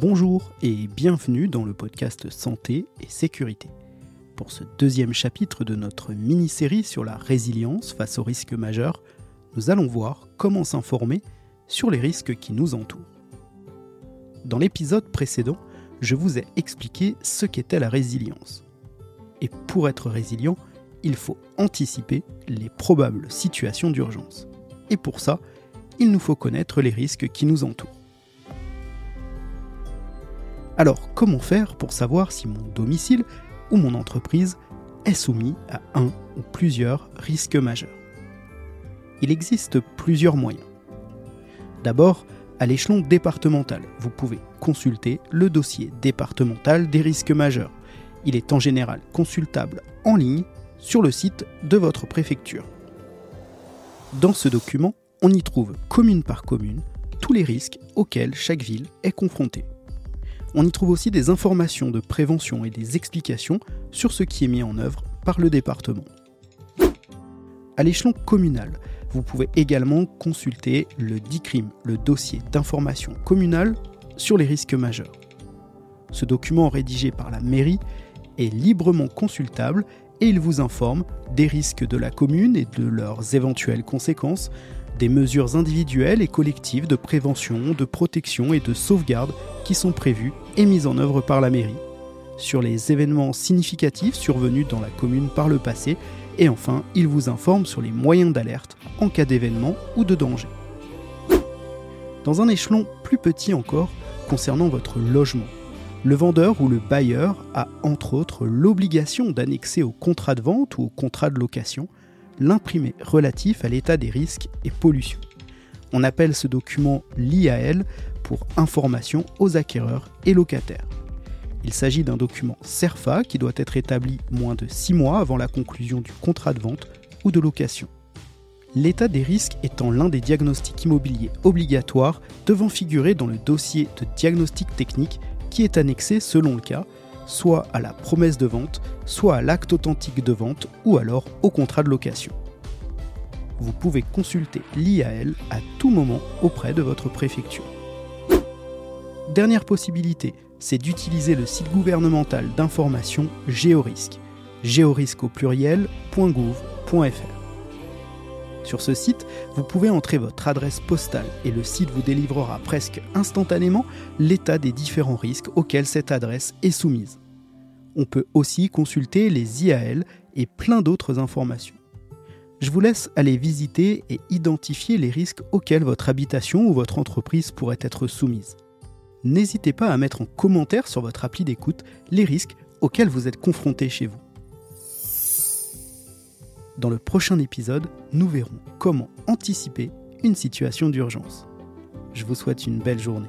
Bonjour et bienvenue dans le podcast Santé et Sécurité. Pour ce deuxième chapitre de notre mini-série sur la résilience face aux risques majeurs, nous allons voir comment s'informer sur les risques qui nous entourent. Dans l'épisode précédent, je vous ai expliqué ce qu'était la résilience. Et pour être résilient, il faut anticiper les probables situations d'urgence. Et pour ça, il nous faut connaître les risques qui nous entourent. Alors, comment faire pour savoir si mon domicile ou mon entreprise est soumis à un ou plusieurs risques majeurs? Il existe plusieurs moyens. D'abord, à l'échelon départemental, vous pouvez consulter le dossier départemental des risques majeurs. Il est en général consultable en ligne sur le site de votre préfecture. Dans ce document, on y trouve commune par commune tous les risques auxquels chaque ville est confrontée. On y trouve aussi des informations de prévention et des explications sur ce qui est mis en œuvre par le département. À l'échelon communal, vous pouvez également consulter le DICRIM, le dossier d'information communale sur les risques majeurs. Ce document rédigé par la mairie est librement consultable et il vous informe des risques de la commune et de leurs éventuelles conséquences, des mesures individuelles et collectives de prévention, de protection et de sauvegarde qui sont prévues et mises en œuvre par la mairie, sur les événements significatifs survenus dans la commune par le passé, et enfin, il vous informe sur les moyens d'alerte en cas d'événement ou de danger. Dans un échelon plus petit encore, concernant votre logement, le vendeur ou le bailleur a entre autres l'obligation d'annexer au contrat de vente ou au contrat de location l'imprimé relatif à l'état des risques et pollutions. On appelle ce document l'IAL pour information aux acquéreurs et locataires. Il s'agit d'un document CERFA qui doit être établi moins de 6 mois avant la conclusion du contrat de vente ou de location. L'état des risques étant l'un des diagnostics immobiliers obligatoires devant figurer dans le dossier de diagnostic technique qui est annexé selon le cas, soit à la promesse de vente, soit à l'acte authentique de vente ou alors au contrat de location. Vous pouvez consulter l'IAL à tout moment auprès de votre préfecture. Dernière possibilité, c'est d'utiliser le site gouvernemental d'information Géorisque, géorisque au pluriel.gouv.fr. Sur ce site, vous pouvez entrer votre adresse postale et le site vous délivrera presque instantanément l'état des différents risques auxquels cette adresse est soumise. On peut aussi consulter les IAL et plein d'autres informations. Je vous laisse aller visiter et identifier les risques auxquels votre habitation ou votre entreprise pourrait être soumise. N'hésitez pas à mettre en commentaire sur votre appli d'écoute les risques auxquels vous êtes confronté chez vous. Dans le prochain épisode, nous verrons comment anticiper une situation d'urgence. Je vous souhaite une belle journée.